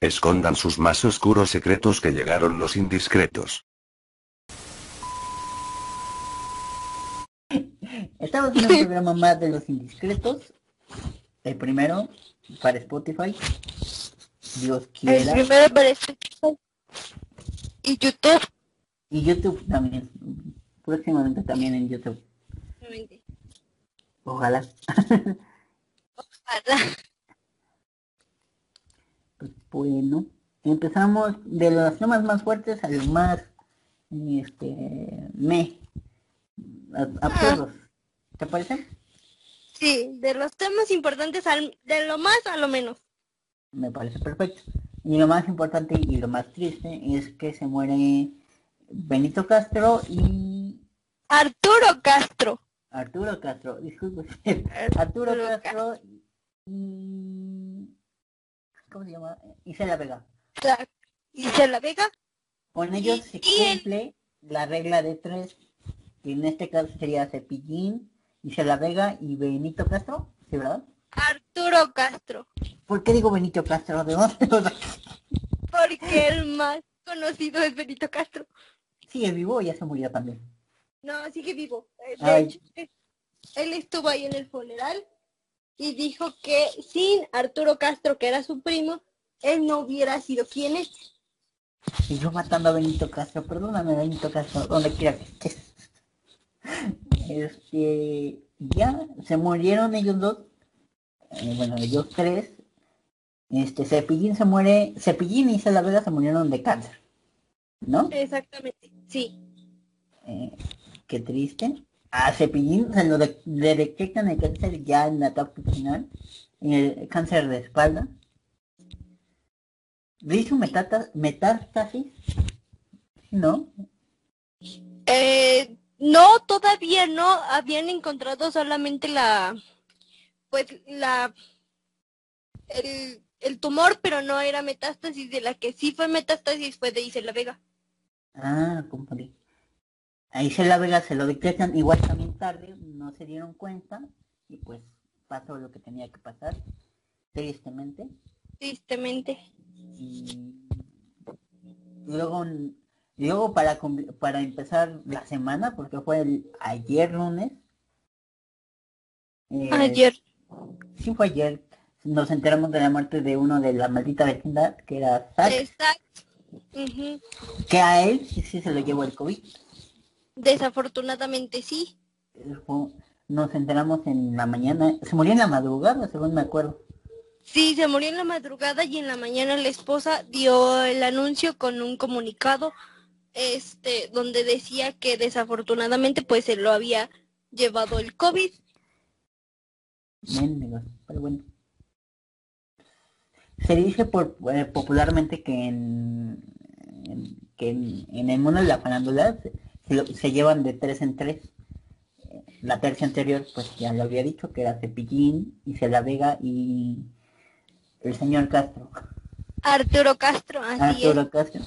Escondan sus más oscuros secretos que llegaron los indiscretos. Estamos en un programa más de los indiscretos. El primero para Spotify. Dios El quiera. primero para Spotify. Y YouTube. Y YouTube también. Próximamente también en YouTube. Ojalá. Ojalá. Bueno, empezamos de los temas más fuertes a los más este me a-. ¿Te parece? Sí, de los temas importantes al, de lo más a lo menos. Me parece perfecto. Y lo más importante y lo más triste es que se muere Benito Castro y Arturo Castro. Arturo Castro, disculpe. Arturo Arturo Castro y ¿cómo se llama? Isela Vega. Claro. Isela Vega. Con ellos se el- cumple la regla de tres, que en este caso sería Cepillín, Isela Vega y Benito Castro, ¿sí verdad? Arturo Castro. ¿Por qué digo Benito Castro? ¿De dónde lo? Porque el más conocido es Benito Castro. Sigue vivo o ya se murió también. No, sigue vivo. De Ay. hecho, él estuvo ahí en el funeral y dijo que sin Arturo Castro, que era su primo, él no hubiera sido quien es. Y yo matando a Benito Castro, perdóname Benito Castro, donde quiera que estés. Este, ya se murieron ellos dos, eh, bueno, ellos tres. Este, Cepillín se muere, Cepillín y Isela Vega se murieron de cáncer, ¿no? Exactamente, sí. Eh, qué triste. A Cepillín se lo de- le detectan el cáncer ya en la etapa final, en el cáncer de espalda. ¿Le hizo metata- metástasis? ¿No? Eh, no, todavía no. Habían encontrado solamente la, pues la, el, el tumor, pero no era metástasis. De la que sí fue metástasis fue de Isela Vega. Ah, confundí. Ahí se la Vega se lo detectan igual también tarde, no se dieron cuenta y pues pasó lo que tenía que pasar, tristemente. Tristemente. Y luego, luego para, para empezar la semana, porque fue el ayer lunes. eh, Ayer. Sí fue ayer. Nos enteramos de la muerte de uno de la maldita vecindad, que era. Ujú. que a él sí, sí se lo llevó el COVID. Desafortunadamente sí. Nos enteramos en la mañana, se murió en la madrugada, según me acuerdo. Sí, se murió en la madrugada y en la mañana la esposa dio el anuncio con un comunicado este donde decía que desafortunadamente pues se lo había llevado el COVID. Pero bueno. Se dice por, eh, popularmente que en, en- que en, en el mundo de la farándula se, se se llevan de tres en tres. Eh, La tercia anterior, pues ya lo había dicho, que era Cepillín, Isela Vega y el señor Castro. Arturo Castro, así Arturo Castro.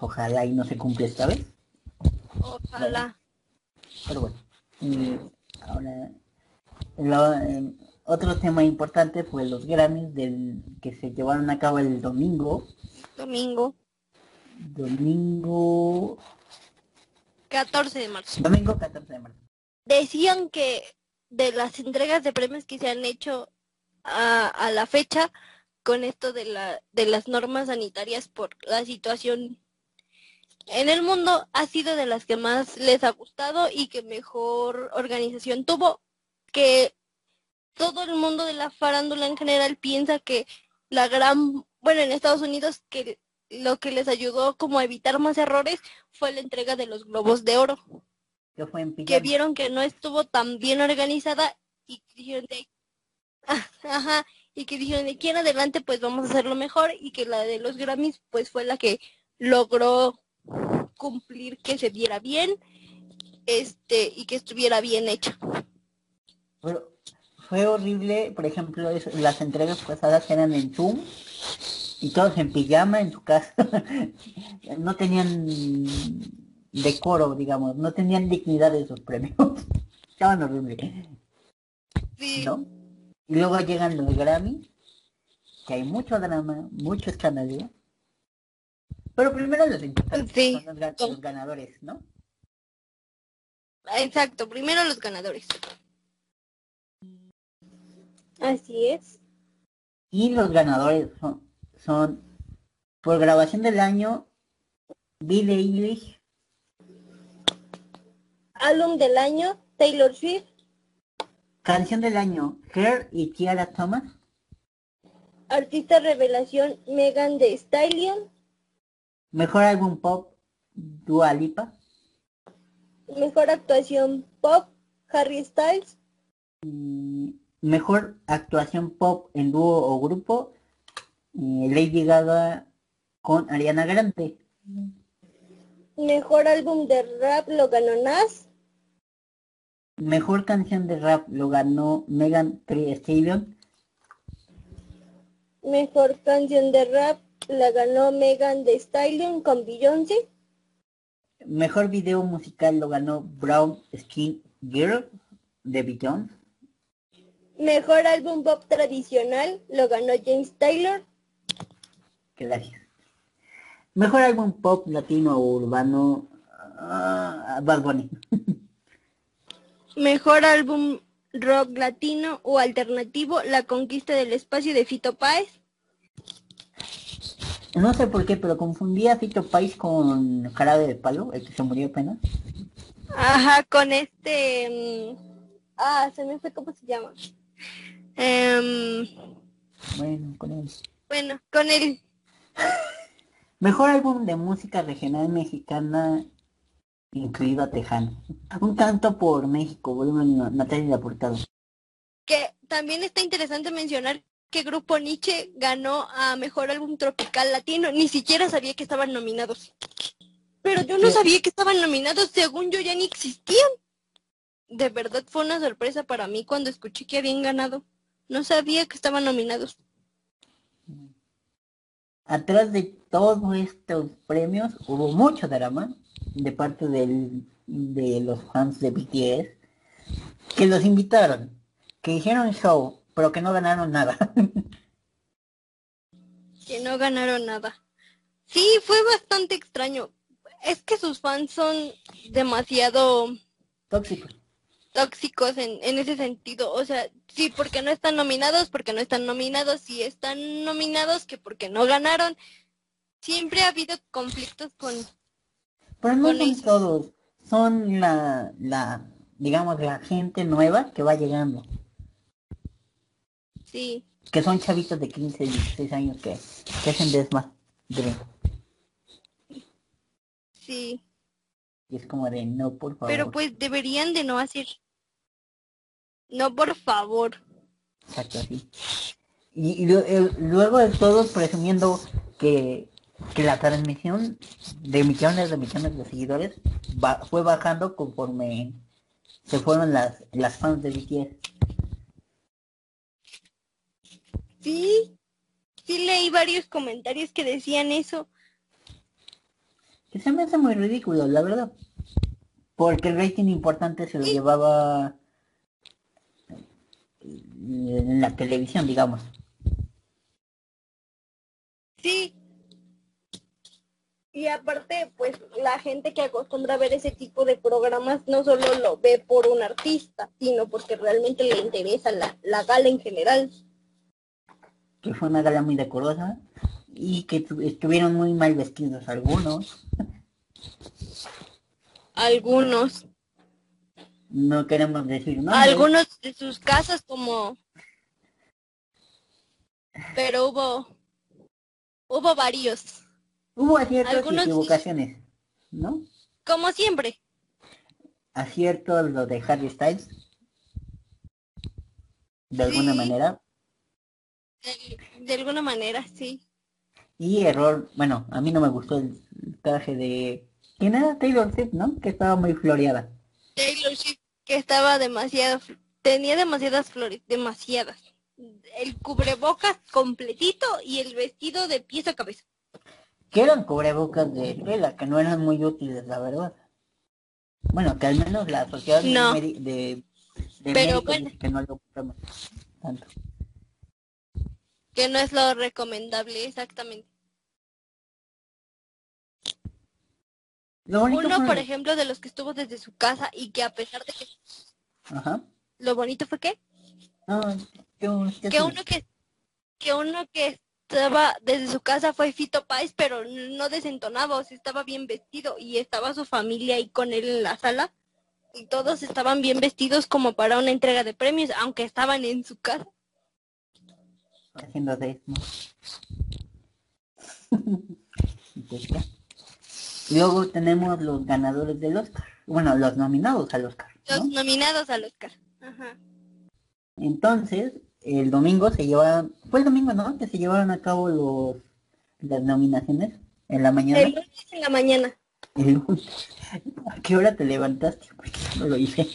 Ojalá y no se cumple esta vez. Ojalá. Pero bueno, y ahora lo- eh, otro tema importante fue los Grammys del que se llevaron a cabo el domingo. Domingo Domingo 14 de marzo. domingo 14 de marzo. Decían que de las entregas de premios que se han hecho a, a la fecha con esto de la de las normas sanitarias por la situación en el mundo ha sido de las que más les ha gustado y que mejor organización tuvo que todo el mundo de la farándula en general piensa que la gran bueno en Estados Unidos que lo que les ayudó como a evitar más errores fue la entrega de los globos de oro Que fue en que vieron que no estuvo tan bien organizada y dijeron de ajá y que dijeron de aquí en adelante pues vamos a hacerlo mejor y que la de los Grammys pues fue la que logró cumplir que se viera bien este y que estuviera bien hecha. Pero fue horrible, por ejemplo, eso- las entregas pasadas eran en Zoom y todos en pijama en su casa. no tenían decoro, digamos, no tenían dignidad de sus premios. Estaban horribles. sí ¿no? Y luego llegan los Grammy que hay mucho drama, mucho escándalo. Pero primero los importantes Sí. son los, los ganadores, ¿no? Exacto, primero los ganadores. Así es. Y los ganadores son, son por grabación del año Billie Eilish, Álbum del año, Taylor Swift. canción del año Her y Tiara Thomas, Artista revelación, Megan Thee Stallion. mejor álbum pop Dua Lipa, Mejor actuación, Pop, Harry Styles. mejor actuación pop en dúo o grupo eh, Lady Gaga con Ariana Grande, Mejor álbum de rap lo ganó Nas. mejor canción de rap lo ganó Megan Thee Stallion, Mejor canción de rap la ganó Megan Thee Stallion con Beyoncé. mejor video musical lo ganó Brown Skin Girl de Beyoncé. Mejor álbum pop tradicional lo ganó James Taylor. Gracias. Mejor álbum pop latino o urbano. ah, Bad Bunny. Mejor álbum rock latino o alternativo La conquista del espacio de Fito Páez. No sé por qué, pero confundí a Fito Pais con Jarabe de Palo, el que se murió apenas. Ajá, con este... mm, Ah, se me fue cómo se llama. Em, Bueno, con él. bueno, con el... Mejor álbum de música regional mexicana, incluido a Tejano. Un canto por México, volumen Na- Natalia Laportado. Que también está interesante mencionar que Grupo Nietzsche ganó a Mejor Álbum Tropical Latino. Ni siquiera sabía que estaban nominados. Pero yo no sabía que estaban nominados. Según yo ya ni existían. De verdad fue una sorpresa para mí cuando escuché que habían ganado. No sabía que estaban nominados. Atrás de todos estos premios hubo mucho drama de parte del- de los fans de BTS que los invitaron, que hicieron show, pero que no ganaron nada. Que no ganaron nada. Sí, fue bastante extraño. Es que sus fans son demasiado Tóxico. Tóxicos en, en ese sentido. O sea, sí, porque no están nominados, porque no están nominados, si están nominados, que porque no ganaron. Siempre ha habido conflictos con... Pero no Con son todos, son la, la, digamos, la gente nueva que va llegando, Sí, que son chavitos de 15, 16 años que, que hacen desmadre. sí. Y es como de, no, por favor. Pero pues deberían de no hacer... No, por favor. Exacto, así. Y, luego de todos presumiendo que, que la transmisión de millones de millones de seguidores fue bajando conforme se fueron las, las fans de BTS. Sí, sí leí varios comentarios que decían eso. Que se me hace muy ridículo, la verdad. Porque el rating importante se lo llevaba en la televisión, digamos. Sí. Y aparte, pues la gente que acostumbra a ver ese tipo de programas no solo lo ve por un artista, sino porque realmente le interesa la, la gala en general. Que fue una gala muy decorosa y que tu- estuvieron muy mal vestidos algunos. Algunos, No queremos decir no. algunos de sus casas como... Pero hubo, hubo varios, Hubo aciertos algunos y equivocaciones, ¿no? como siempre. Aciertos lo de Harry Styles. De alguna Sí. manera. De, de alguna manera, sí. Y error, bueno, a mí no me gustó el traje de... ¿Quién era? Taylor Swift, ¿no? Que estaba muy floreada. Taylor Swift que estaba demasiado, tenía demasiadas flores, demasiadas. El cubrebocas completito y el vestido de pies a cabeza. Que eran cubrebocas de tela, que no eran muy útiles, la verdad. Bueno, que al menos la sociedad de No. de, de Pero bueno. que no lo tanto. Que no es lo recomendable, exactamente. Lo bonito Uno, fue- por ejemplo, de los que estuvo desde su casa y que a pesar de que Ajá. lo bonito fue que, que uno que, que uno que estaba desde su casa fue Fito Páez, pero no desentonaba, o sea, estaba bien vestido y estaba su familia ahí con él en la sala y todos estaban bien vestidos como para una entrega de premios, aunque estaban en su casa. haciendo de ¿no? Y pues ya. Luego tenemos los ganadores del Oscar. Bueno, los nominados al Oscar. Los ¿no? nominados al Oscar. Ajá. Entonces, el domingo se llevaron, fue el domingo, ¿no? Que se llevaron a cabo los las nominaciones en la mañana. El lunes en la mañana. El lunes. ¿A qué hora te levantaste? Porque yo no lo hice.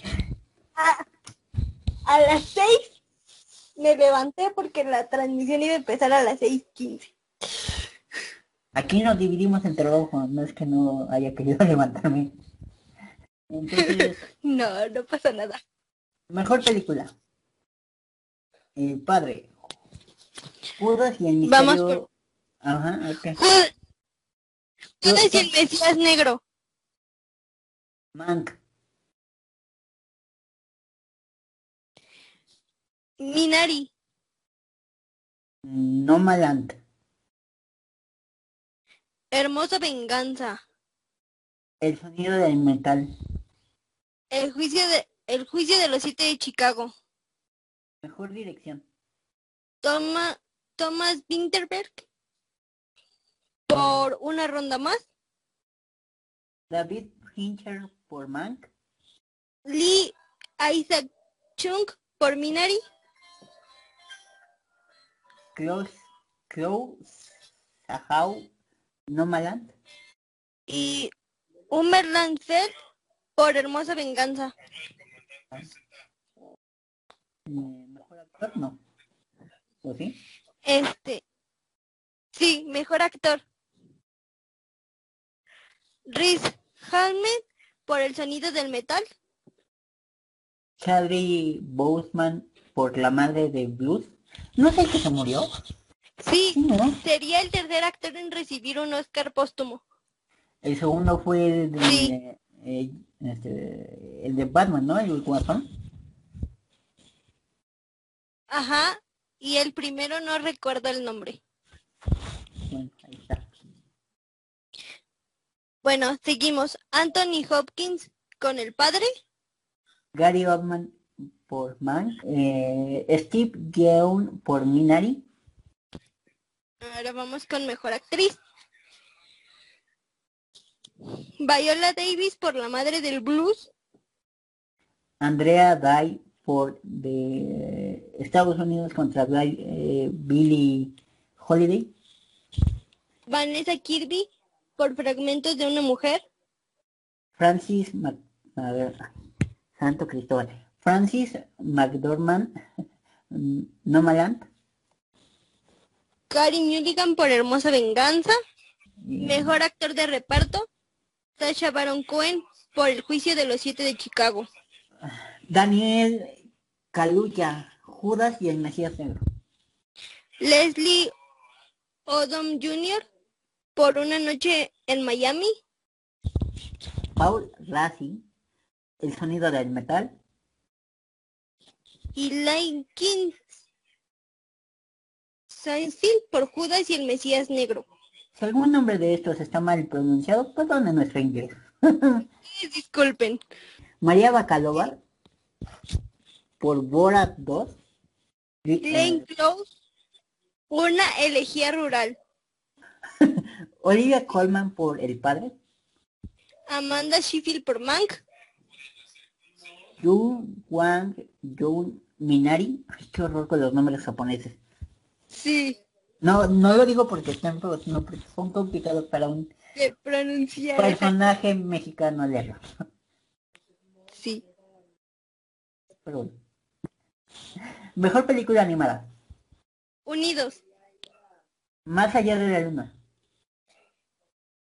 A, a las seis me levanté porque la transmisión iba a empezar a las seis quince. Aquí nos dividimos en trabajo, no es que no haya querido levantarme. Entonces, No, no pasa nada. mejor película. El padre. Judas y el Vamos misterio. por- Ajá, ok. Jud- Judas y el Mesías Negro. Mank. Minari. Nomaland. Hermosa Venganza. El sonido del metal. El juicio de el juicio de los siete de Chicago. Mejor dirección. Toma, Thomas Winterberg. Por una ronda más. David Fincher por Mank. Lee Isaac Chung por Minari. Close. Close. Sahau. Nomaland. Y Umerland Feld por Hermosa Venganza. Eh, Mejor actor, no. ¿O sí? Este. Sí, mejor actor. Riz Ahmed por el sonido del metal. Chadley Boseman por la madre de Blues. ¿No el que se murió? Sí, sería el tercer actor en recibir un Oscar póstumo. El segundo fue el de, Sí. eh, este, el de Batman, ¿no? El guasón. Ajá. Y el primero no recuerdo el nombre. Bueno, ahí está. Bueno, seguimos. Anthony Hopkins con el padre. Gary Oldman por Mank. eh, Steve Yeun por Minari. Ahora vamos con mejor actriz. Viola Davis por la madre del blues. Andrea Day por de Estados Unidos contra eh, Billie Holiday. Vanessa Kirby por fragmentos de una mujer. Francis Mac a ver, Santo Cristóbal. Francis McDormand Nomaland. Gary Mulligan por Hermosa Venganza. y- Mejor actor de reparto. Sacha Baron Cohen por El juicio de los siete de Chicago. Daniel Kaluuya, Judas y el Mesías Negro. Leslie Odom Jr. por Una noche en Miami. Paul Rassi, El sonido del metal. Y Lane Sainfield por Judas y el Mesías Negro. Si algún nombre de estos está mal pronunciado, perdone nuestro inglés. Disculpen. María Bacalova, por Borat 2. Glenn Glenn Close, una elegía rural. Olivia Colman por El Padre. Amanda Sheffield por Mank. Jung Wang Jung Minari. Ay, qué horror con los nombres japoneses. Sí, No, no lo digo porque feos, sino porque son complicados para un de pronunciar. personaje mexicano leerlo. Sí. Pero bueno. Mejor película animada. Unidos. Más allá de la luna.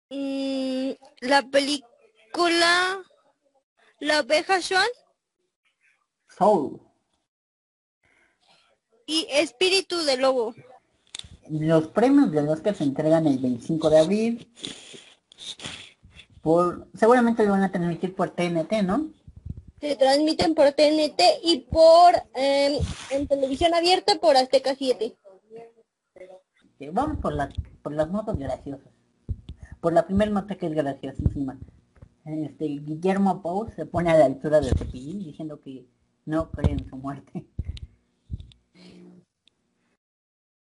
Mm, la película La oveja Swan Soul. Y Espíritu de Lobo. los premios del Oscar se entregan el 25 de abril. Por, seguramente lo van a transmitir por TNT, ¿no? Se transmiten por TNT y por em, en televisión abierta por Azteca 7. Vamos por las por las notas graciosas. Por la primera nota que es graciosísima. Este Guillermo Pau se pone a la altura de Cepillín diciendo que no cree en su muerte.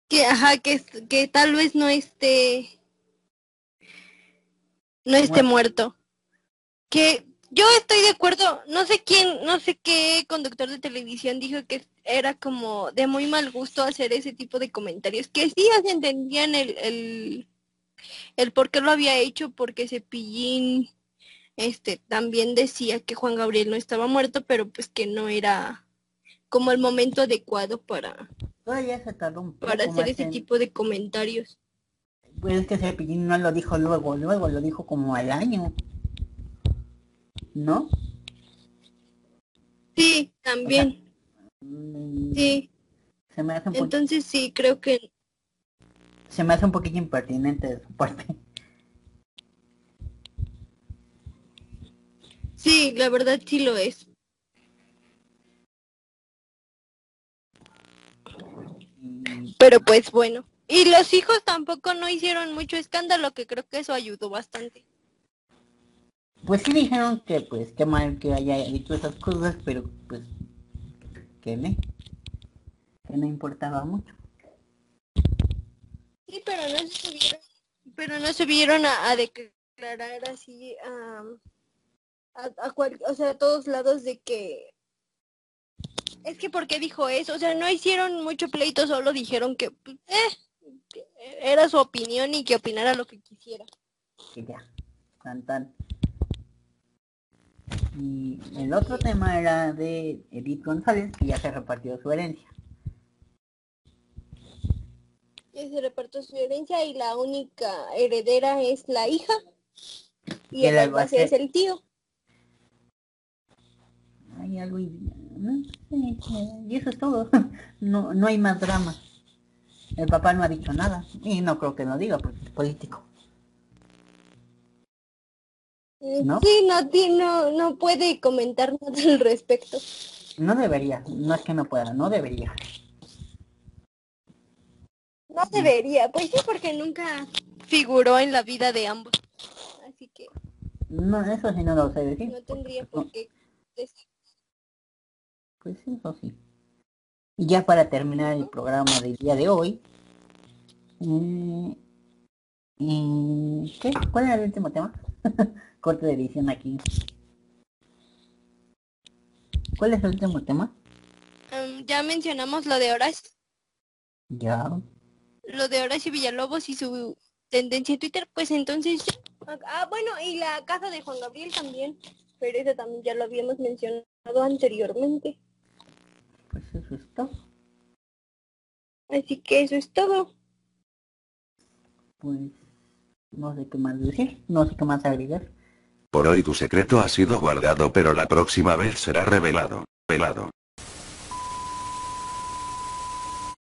Que ajá, que, que tal vez no esté no esté muerto. Que yo estoy de acuerdo, no sé quién, no sé qué conductor de televisión dijo que era como de muy mal gusto hacer ese tipo de comentarios, que sí se entendían el, el, el por qué lo había hecho, porque Cepillín este también decía que Juan Gabriel no estaba muerto, pero pues que no era como el momento adecuado para, para hacer ese tipo de comentarios. Pues es que Cepillín no lo dijo luego, luego lo dijo como al año. ¿No? Sí, también. Mm, sí. Se me hace un Entonces sí, creo que... Se me hace un poquito impertinente de su parte. Sí, la verdad sí lo es. Pero pues bueno. Y los hijos tampoco no hicieron mucho escándalo, que creo que eso ayudó bastante. Pues sí dijeron que pues qué mal que haya dicho esas cosas, pero pues que me que no importaba mucho. Sí, pero no se subieron, pero no se vieron a, declarar así a, a, o sea, a todos lados de que es que porque dijo eso, o sea, no hicieron mucho pleito, solo dijeron que pues, eh, era su opinión y que opinara lo que quisiera. Y ya, tan tan. Y el otro tema era de Edith González, que ya se repartió su herencia. Ya se repartió su herencia y la única heredera es la hija. Y el albacea es el tío. Hay algo y... y eso es todo. No, no hay más drama. El papá no ha dicho nada. Y no creo que lo diga porque es político. ¿No? Sí, no, no, puede comentar nada al respecto. No debería, no es que no pueda, no debería. No debería, pues sí, porque nunca figuró en la vida de ambos. Así que... No, eso sí no lo sé decir. No tendría por qué decir. Pues eso sí. Y ya para terminar el programa del día de hoy, eh, ¿qué? ¿Cuál era el último tema? corte de edición aquí. ¿Cuál es el último tema? Em, ya mencionamos lo de Horacio. Ya. Lo de Horacio Villalobos y su tendencia en Twitter, pues entonces... Ah, bueno, y la casa de Juan Gabriel también, pero eso también ya lo habíamos mencionado anteriormente. Así que eso es todo. Pues no sé qué más decir, no sé qué más agregar. Por hoy tu secreto ha sido guardado pero la próxima vez será revelado. Velado.